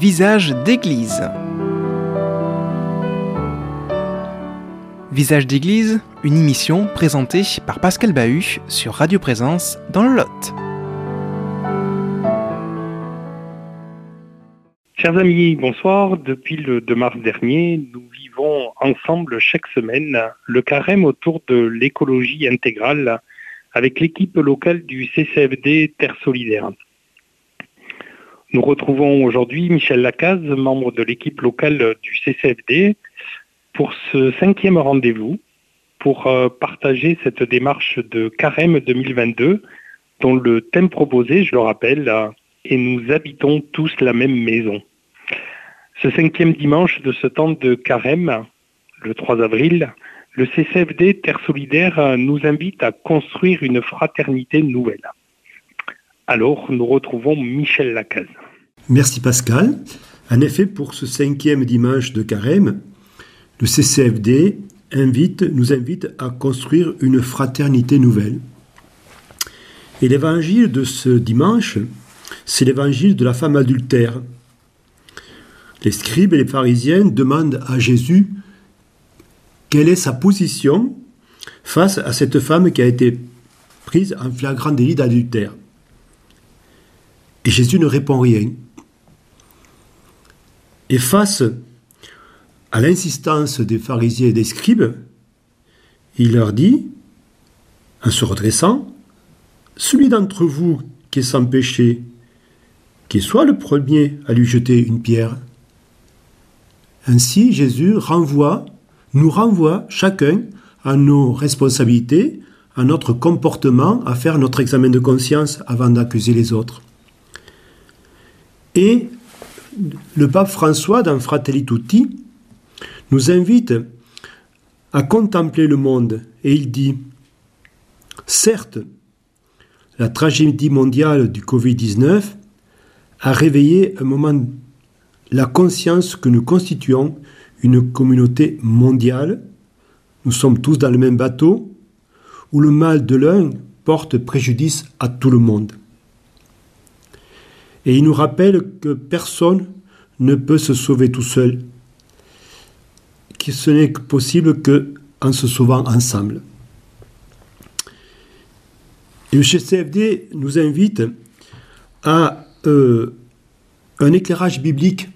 Visage d'église. Visage d'église, une émission présentée par Pascal Bahut sur Radio Présence dans le Lot. Chers amis, bonsoir. Depuis le 2 mars dernier, nous vivons ensemble chaque semaine le carême autour de l'écologie intégrale avec l'équipe locale du CCFD Terre Solidaire. Nous retrouvons aujourd'hui Michel Lacaze, membre de l'équipe locale du CCFD, pour ce cinquième rendez-vous, pour euh, partager cette démarche de carême 2022, dont le thème proposé, je le rappelle, est Nous habitons tous la même maison. Ce cinquième dimanche de ce temps de carême, le 3 avril, le CCFD Terre Solidaire nous invite à construire une fraternité nouvelle. Alors, nous retrouvons Michel Lacaze. Merci Pascal. En effet, pour ce cinquième dimanche de carême, le CCFD nous invite à construire une fraternité nouvelle. Et l'évangile de ce dimanche, c'est l'évangile de la femme adultère. Les scribes et les pharisiens demandent à Jésus quelle est sa position face à cette femme qui a été prise en flagrant délit d'adultère. Et Jésus ne répond rien. Et face à l'insistance des pharisiens et des scribes, il leur dit, en se redressant, Celui d'entre vous qui est sans péché, qu'il soit le premier à lui jeter une pierre. Ainsi, Jésus renvoie, nous renvoie chacun à nos responsabilités, à notre comportement, à faire notre examen de conscience avant d'accuser les autres. Et le pape François, dans Fratelli Tutti, nous invite à contempler le monde et il dit Certes, la tragédie mondiale du Covid-19 a réveillé un moment la conscience que nous constituons une communauté mondiale, nous sommes tous dans le même bateau, où le mal de l'un porte préjudice à tout le monde. Et il nous rappelle que personne ne peut se sauver tout seul, que ce n'est possible qu'en se sauvant ensemble. Et le CFD nous invite à euh, un éclairage biblique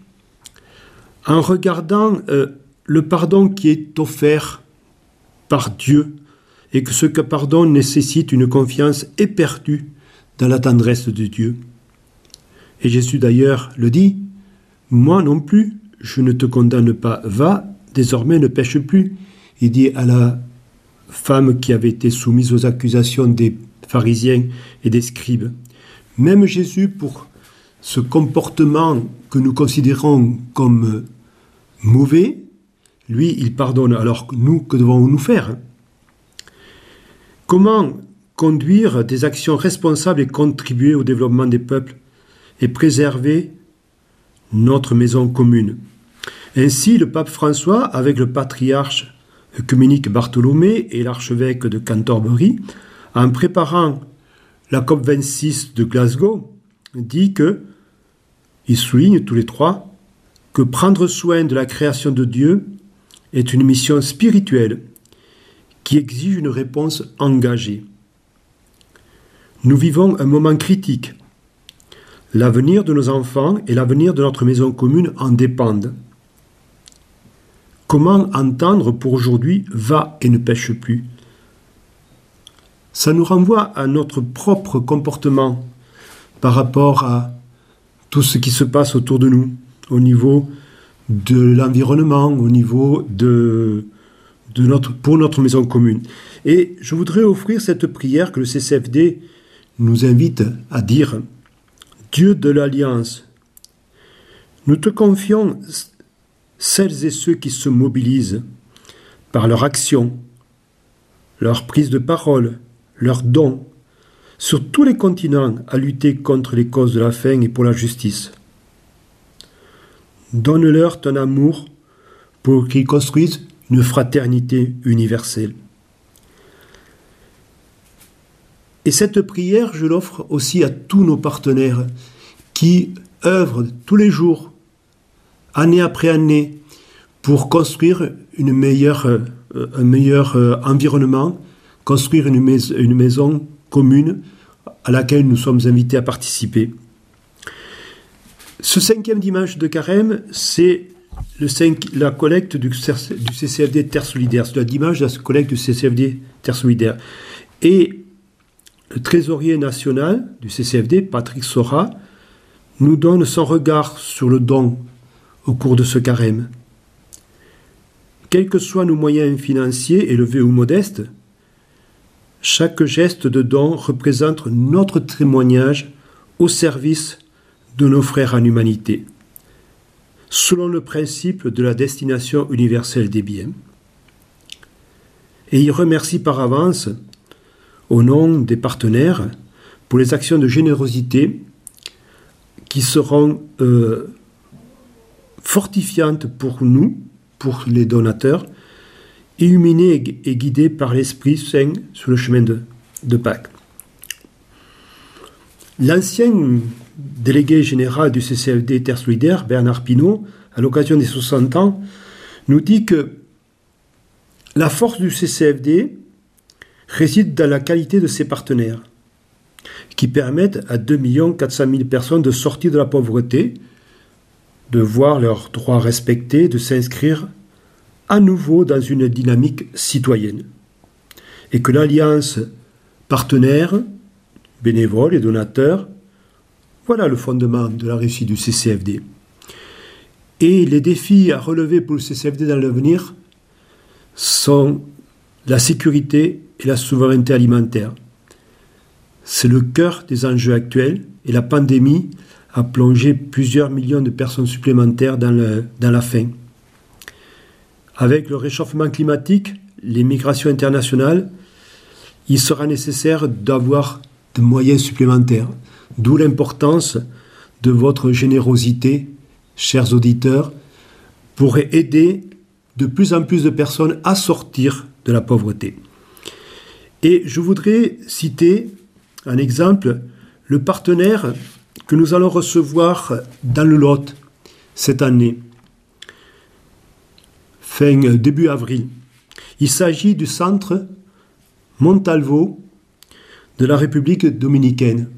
en regardant euh, le pardon qui est offert par Dieu et que ce que pardon nécessite une confiance éperdue dans la tendresse de Dieu. Et Jésus d'ailleurs le dit, moi non plus, je ne te condamne pas, va, désormais ne pêche plus. Il dit à la femme qui avait été soumise aux accusations des pharisiens et des scribes. Même Jésus, pour ce comportement que nous considérons comme mauvais, lui, il pardonne. Alors nous, que devons-nous faire Comment conduire des actions responsables et contribuer au développement des peuples? Et préserver notre maison commune. Ainsi, le pape François, avec le patriarche œcuménique Bartholomé et l'archevêque de Canterbury, en préparant la COP26 de Glasgow, dit que, ils soulignent tous les trois, que prendre soin de la création de Dieu est une mission spirituelle qui exige une réponse engagée. Nous vivons un moment critique L'avenir de nos enfants et l'avenir de notre maison commune en dépendent. Comment entendre pour aujourd'hui va et ne pêche plus Ça nous renvoie à notre propre comportement par rapport à tout ce qui se passe autour de nous, au niveau de l'environnement, au niveau de, pour notre maison commune. Et je voudrais offrir cette prière que le CCFD nous invite à dire Dieu de l'Alliance, nous te confions celles et ceux qui se mobilisent par leur action, leur prise de parole, leurs dons, sur tous les continents à lutter contre les causes de la faim et pour la justice. Donne-leur ton amour pour qu'ils construisent une fraternité universelle. Et cette prière, je l'offre aussi à tous nos partenaires qui œuvrent tous les jours année après année pour construire euh, un meilleur euh, environnement, construire une, une maison commune à laquelle nous sommes invités à participer. Ce cinquième dimanche de carême, c'est la collecte du, CCFD Terre Solidaire. C'est la dimanche de la collecte du CCFD Terre Solidaire. Et le trésorier national du CCFD, Patrick Sora, nous donne son regard sur le don au cours de ce carême. Quels que soient nos moyens financiers, élevés ou modestes, chaque geste de don représente notre témoignage au service de nos frères en humanité, selon le principe de la destination universelle des biens. Et il remercie par avance, au nom des partenaires, pour les actions de générosité qui seront euh, fortifiantes pour nous, pour les donateurs, illuminés et guidés par l'Esprit Saint sur le chemin de, de Pâques. L'ancien délégué général du CCFD Terre Solidaire, Bernard Pinault, à l'occasion des 60 ans, nous dit que la force du CCFD réside dans la qualité de ses partenaires, qui permettent à 2 400 000 personnes de sortir de la pauvreté, de voir leurs droits respectés, de s'inscrire à nouveau dans une dynamique citoyenne. Et que l'alliance partenaire, bénévoles et donateurs voilà le fondement de la réussite du CCFD. Et les défis à relever pour le CCFD dans l'avenir sont la sécurité et la souveraineté alimentaire. C'est le cœur des enjeux actuels et la pandémie a plongé plusieurs millions de personnes supplémentaires dans, la faim. Avec le réchauffement climatique, les migrations internationales, il sera nécessaire d'avoir de moyens supplémentaires. D'où l'importance de votre générosité, chers auditeurs, pour aider de plus en plus de personnes à sortir de la pauvreté. Et je voudrais citer un exemple, le partenaire que nous allons recevoir dans le Lot cette année, fin début avril. Il s'agit du centre Montalvo de la République dominicaine.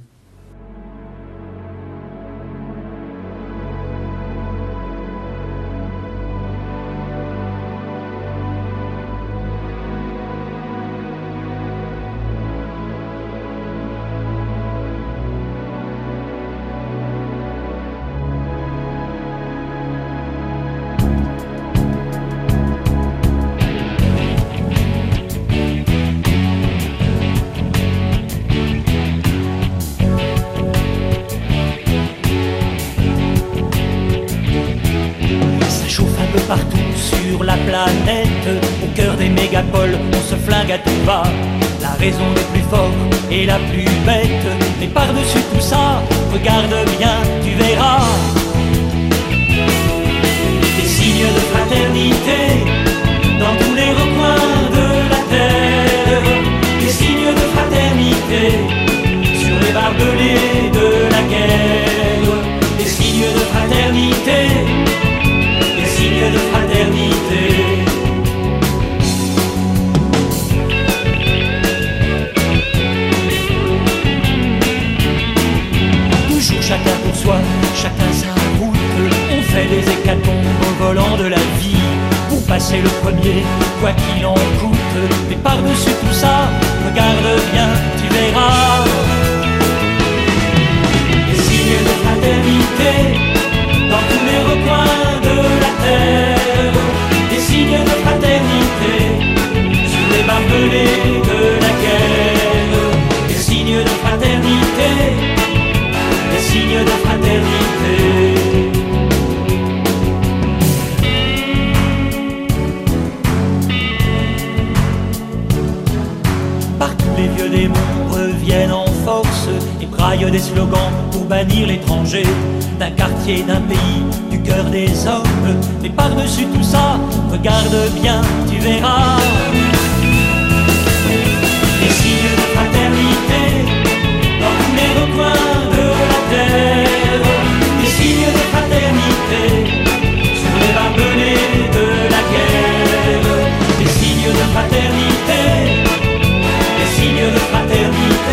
partout sur la planète, au cœur des mégapoles, on se flingue à tout va. La raison des plus forts et la plus bête, mais par-dessus tout ça, regarde bien, tu verras. Des signes de fraternité dans tous les recoins de la terre, des signes de fraternité sur les barbelés de la guerre. le premier, quoi qu'il en coûte. Mais par-dessus tout ça, regarde bien, tu verras. Des signes de fraternité. d'un quartier, d'un pays, du cœur des hommes. Mais par-dessus tout ça, regarde bien, tu verras. Des signes de fraternité dans tous les recoins de la terre. Des signes de fraternité sur les barbelés de la guerre. Des signes de fraternité, des signes de fraternité.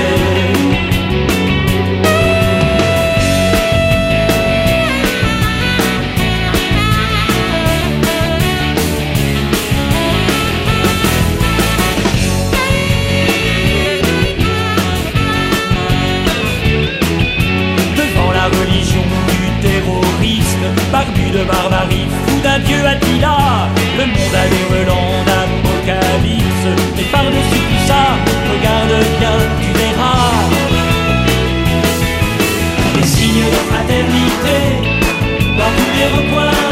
Signes de fraternité dans tous les recoins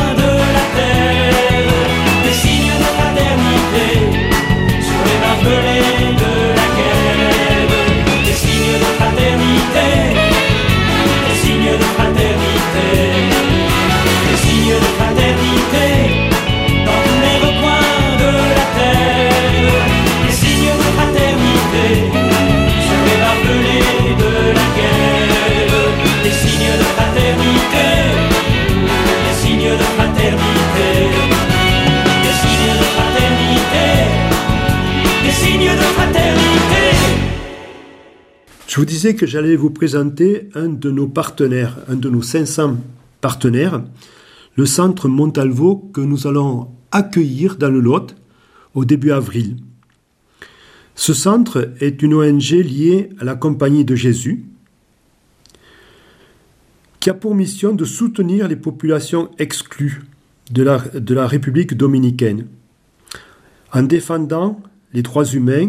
Je vous disais que j'allais vous présenter un de nos partenaires, un de nos 500 partenaires, le centre Montalvo que nous allons accueillir dans le Lot au début avril. Ce centre est une ONG liée à la Compagnie de Jésus qui a pour mission de soutenir les populations exclues de la, de la République dominicaine en défendant les droits humains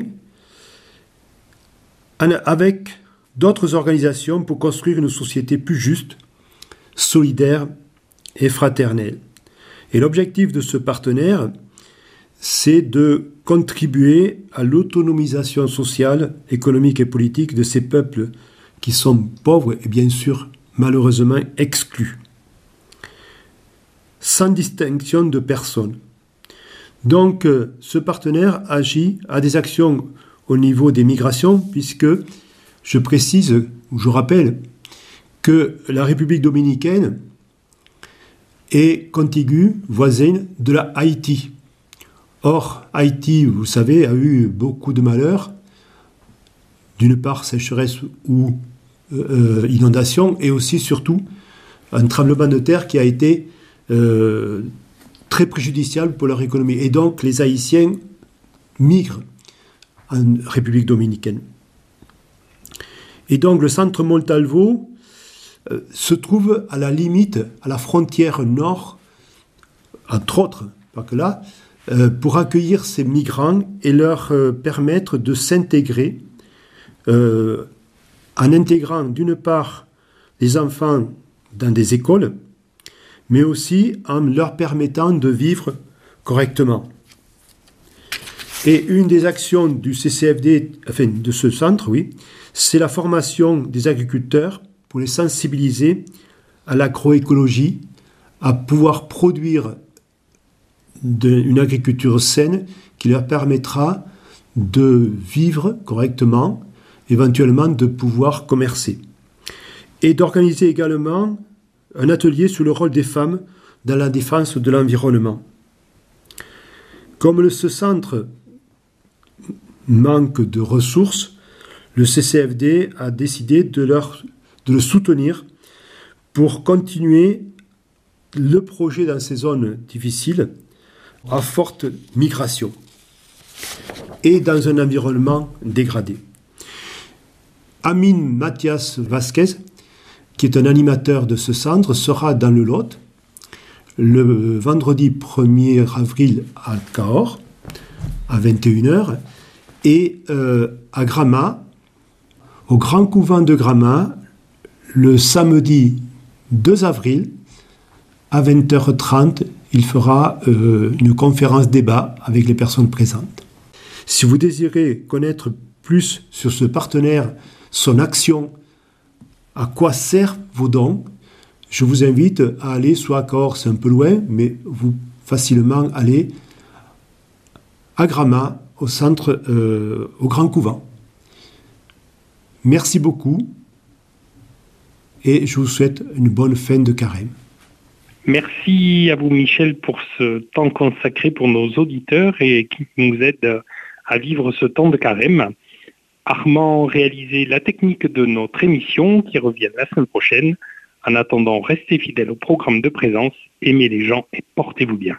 avec d'autres organisations pour construire une société plus juste, solidaire et fraternelle. Et l'objectif de ce partenaire, c'est de contribuer à l'autonomisation sociale, économique et politique de ces peuples qui sont pauvres et bien sûr malheureusement exclus, sans distinction de personne. Donc euh, ce partenaire agit à des actions au niveau des migrations, puisque je précise, ou je rappelle, que la République dominicaine est contiguë, voisine de la Haïti. Or, Haïti, vous savez, a eu beaucoup de malheurs, d'une part sécheresse ou euh, inondation, et aussi surtout un tremblement de terre qui a été euh, très préjudiciable pour leur économie. Et donc, les Haïtiens migrent en République dominicaine. Et donc, le centre Montalvo euh, se trouve à la limite, à la frontière nord, entre autres, pas que là, euh, pour accueillir ces migrants et leur euh, permettre de s'intégrer en intégrant d'une part les enfants dans des écoles, mais aussi en leur permettant de vivre correctement. Et une des actions du CCFD, enfin de ce centre, oui, c'est la formation des agriculteurs pour les sensibiliser à l'agroécologie, à pouvoir produire une agriculture saine qui leur permettra de vivre correctement, éventuellement de pouvoir commercer. Et d'organiser également un atelier sur le rôle des femmes dans la défense de l'environnement. Comme ce centre manque de ressources, le CCFD a décidé de, le soutenir pour continuer le projet dans ces zones difficiles à forte migration et dans un environnement dégradé. Amin Mathias Vasquez, qui est un animateur de ce centre, sera dans le Lot le vendredi 1er avril à Cahors à 21h et euh, à Gramma, au Grand Couvent de Gramma, le samedi 2 avril à 20h30, il fera euh, une conférence débat avec les personnes présentes. Si vous désirez connaître plus sur ce partenaire, son action, à quoi servent vos dons, je vous invite à aller soit à Cahors, c'est un peu loin, mais vous facilement aller à Gramma, au centre, euh, au Grand Couvent. Merci beaucoup et je vous souhaite une bonne fin de carême. Merci à vous, Michel, pour ce temps consacré pour nos auditeurs et qui nous aide à vivre ce temps de carême. Armand réalisait la technique de notre émission qui revient la semaine prochaine. En attendant, restez fidèles au programme de présence, aimez les gens et portez-vous bien.